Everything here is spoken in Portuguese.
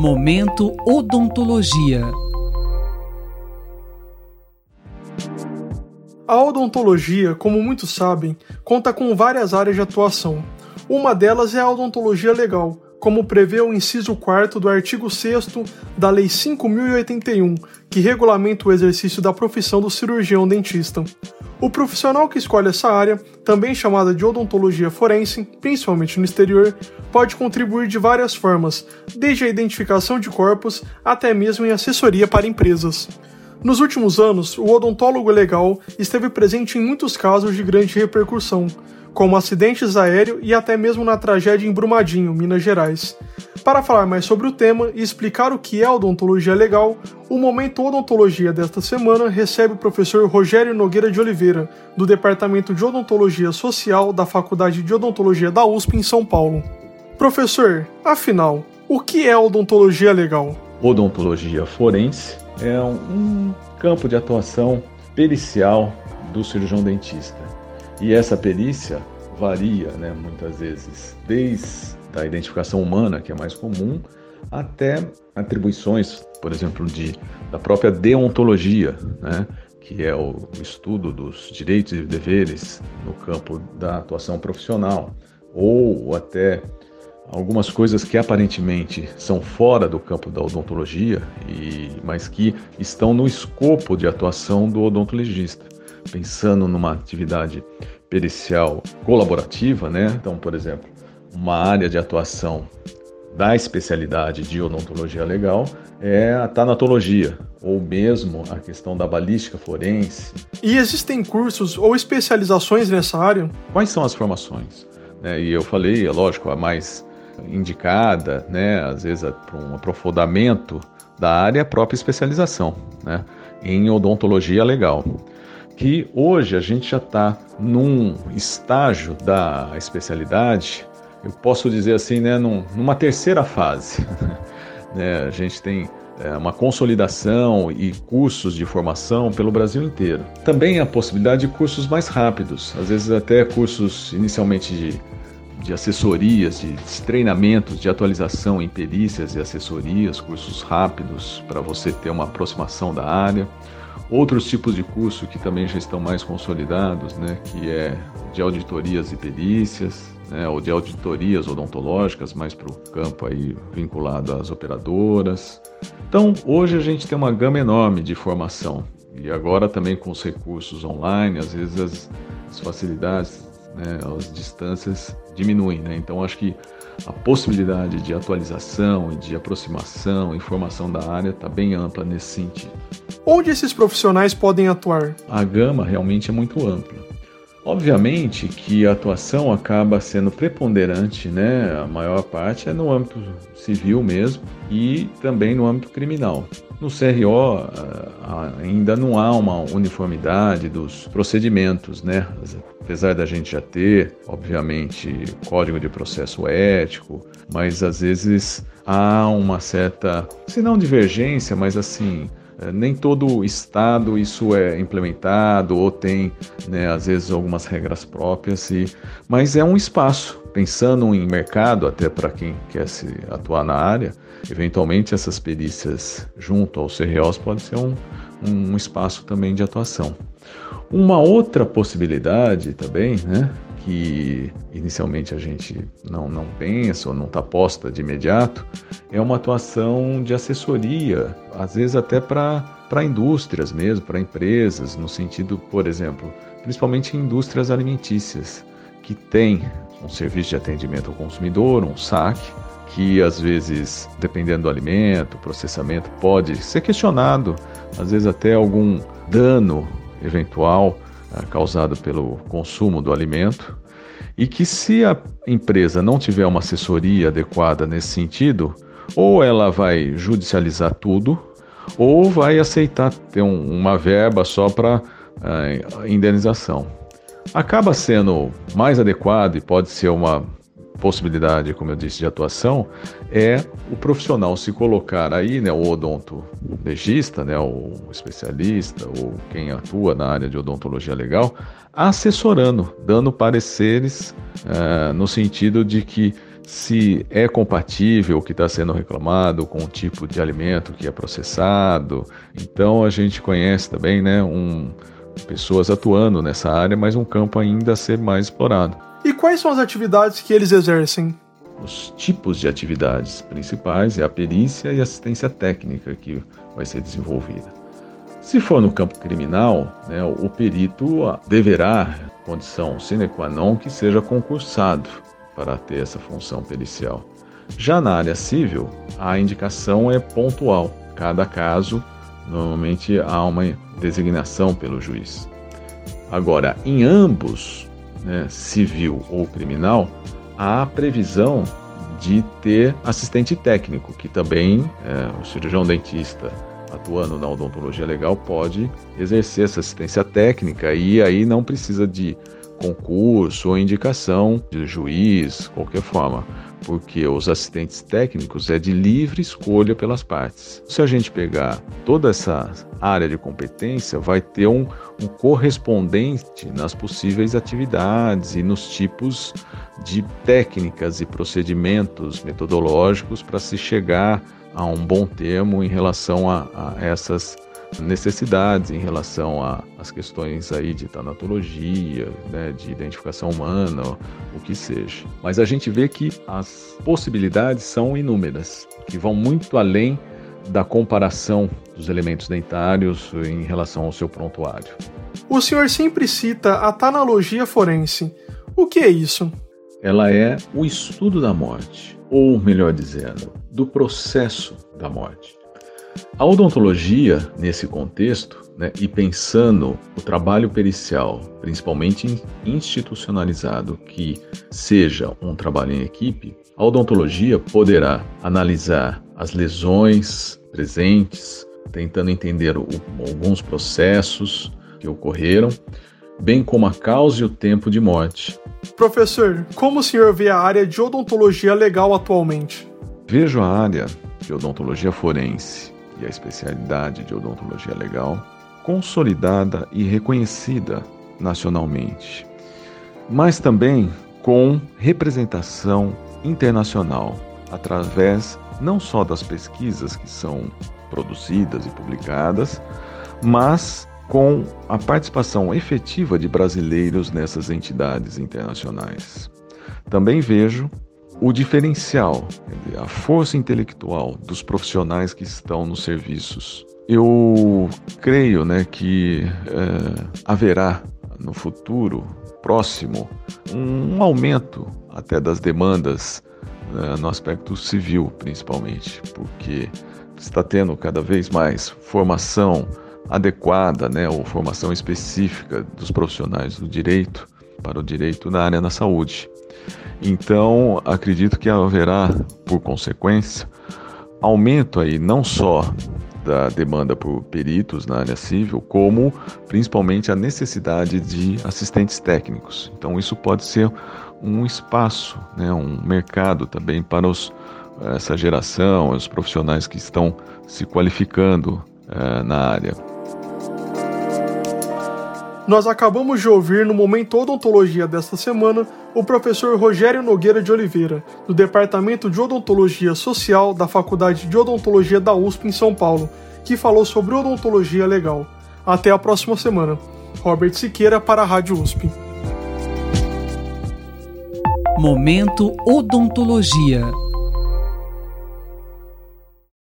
Momento Odontologia. A odontologia, como muitos sabem, conta com várias áreas de atuação. Uma delas é a odontologia legal, como prevê o inciso 4 do artigo 6 da Lei 5081, que regulamenta o exercício da profissão do cirurgião dentista. O profissional que escolhe essa área, também chamada de odontologia forense, principalmente no exterior, pode contribuir de várias formas, desde a identificação de corpos até mesmo em assessoria para empresas. Nos últimos anos, o odontólogo legal esteve presente em muitos casos de grande repercussão, como acidentes aéreos e até mesmo na tragédia em Brumadinho, Minas Gerais. Para falar mais sobre o tema e explicar o que é odontologia legal, o Momento Odontologia desta semana recebe o professor Rogério Nogueira de Oliveira, do Departamento de Odontologia Social da Faculdade de Odontologia da USP em São Paulo. Professor, afinal, o que é odontologia legal? Odontologia forense é um campo de atuação pericial do cirurgião dentista. E essa perícia varia, né, muitas vezes, desde a identificação humana, que é mais comum, até atribuições, por exemplo, de, da própria deontologia, né, que é o estudo dos direitos e deveres no campo da atuação profissional, ou até algumas coisas que aparentemente são fora do campo da odontologia, e, mas que estão no escopo de atuação do odontologista. Pensando numa atividade pericial colaborativa, né? Então, por exemplo, uma área de atuação da especialidade de odontologia legal é a tanatologia, ou mesmo a questão da balística forense. E existem cursos ou especializações nessa área? Quais são as formações? É, e eu falei, é lógico, a mais indicada, né, às vezes para um aprofundamento da área, a própria especialização né, em odontologia legal. Que hoje a gente já está num estágio da especialidade, eu posso dizer assim, né, num, numa terceira fase. né, a gente tem é, uma consolidação e cursos de formação pelo Brasil inteiro. Também a possibilidade de cursos mais rápidos, às vezes até cursos inicialmente de de assessorias, de treinamentos, de atualização em perícias e assessorias, cursos rápidos para você ter uma aproximação da área. Outros tipos de curso que também já estão mais consolidados, né, que é de auditorias e perícias, né, ou de auditorias odontológicas, mais para o campo aí vinculado às operadoras. Então, hoje a gente tem uma gama enorme de formação e agora também com os recursos online, às vezes as, as facilidades né, as distâncias diminuem. Né? Então, acho que a possibilidade de atualização e de aproximação, informação da área está bem ampla nesse sentido. Onde esses profissionais podem atuar? A gama realmente é muito ampla. Obviamente que a atuação acaba sendo preponderante, né? A maior parte é no âmbito civil mesmo e também no âmbito criminal. No CRO ah, ainda não há uma uniformidade dos procedimentos, né? Apesar da gente já ter, obviamente, código de processo ético, mas às vezes há uma certa, se não divergência, mas assim, nem todo estado isso é implementado ou tem, né, às vezes, algumas regras próprias, e, mas é um espaço. Pensando em mercado, até para quem quer se atuar na área, eventualmente essas perícias junto aos CROs pode ser um, um espaço também de atuação. Uma outra possibilidade também, né, que inicialmente a gente não, não pensa ou não está posta de imediato, é uma atuação de assessoria, às vezes até para indústrias mesmo, para empresas, no sentido, por exemplo, principalmente indústrias alimentícias, que tem um serviço de atendimento ao consumidor, um SAC, que às vezes, dependendo do alimento, processamento, pode ser questionado, às vezes até algum dano eventual é, causado pelo consumo do alimento, e que se a empresa não tiver uma assessoria adequada nesse sentido, ou ela vai judicializar tudo, ou vai aceitar ter um, uma verba só para uh, é, indenização. Acaba sendo mais adequado e pode ser uma possibilidade, como eu disse, de atuação é o profissional se colocar aí, né, o odontologista, né, o especialista ou quem atua na área de odontologia legal, assessorando, dando pareceres uh, no sentido de que se é compatível o que está sendo reclamado com o tipo de alimento que é processado. Então a gente conhece também né, um, pessoas atuando nessa área, mas um campo ainda a ser mais explorado. E quais são as atividades que eles exercem? Os tipos de atividades principais é a perícia e assistência técnica que vai ser desenvolvida. Se for no campo criminal, né, o perito deverá, condição sine qua non, que seja concursado para ter essa função pericial. Já na área civil, a indicação é pontual. Cada caso, normalmente há uma designação pelo juiz. Agora, em ambos, né, civil ou criminal, há previsão de ter assistente técnico, que também é, o cirurgião dentista atuando na odontologia legal pode exercer essa assistência técnica e aí não precisa de concurso ou indicação de juiz, qualquer forma, porque os assistentes técnicos é de livre escolha pelas partes. Se a gente pegar toda essa área de competência, vai ter um, um correspondente nas possíveis atividades e nos tipos de técnicas e procedimentos metodológicos para se chegar a um bom termo em relação a, a essas necessidades em relação às questões aí de tanatologia, né, de identificação humana, o que seja. Mas a gente vê que as possibilidades são inúmeras, que vão muito além da comparação dos elementos dentários em relação ao seu prontuário. O senhor sempre cita a tanalogia forense. O que é isso? Ela é o estudo da morte, ou melhor dizendo, do processo da morte. A odontologia, nesse contexto, né, e pensando o trabalho pericial, principalmente institucionalizado, que seja um trabalho em equipe, a odontologia poderá analisar as lesões presentes, tentando entender o, alguns processos que ocorreram, bem como a causa e o tempo de morte. Professor, como o senhor vê a área de odontologia legal atualmente? Vejo a área de odontologia forense e a especialidade de odontologia legal consolidada e reconhecida nacionalmente, mas também com representação internacional através não só das pesquisas que são produzidas e publicadas, mas com a participação efetiva de brasileiros nessas entidades internacionais. Também vejo o diferencial, a força intelectual dos profissionais que estão nos serviços. Eu creio né, que é, haverá no futuro próximo um aumento até das demandas né, no aspecto civil, principalmente, porque está tendo cada vez mais formação adequada, né, ou formação específica dos profissionais do direito para o direito na área da saúde. Então, acredito que haverá, por consequência, aumento aí não só da demanda por peritos na área civil, como principalmente a necessidade de assistentes técnicos. Então, isso pode ser um espaço, né, um mercado também para os, essa geração, os profissionais que estão se qualificando uh, na área. Nós acabamos de ouvir no Momento Odontologia desta semana o professor Rogério Nogueira de Oliveira, do Departamento de Odontologia Social da Faculdade de Odontologia da USP em São Paulo, que falou sobre odontologia legal. Até a próxima semana. Robert Siqueira para a Rádio USP. Momento Odontologia.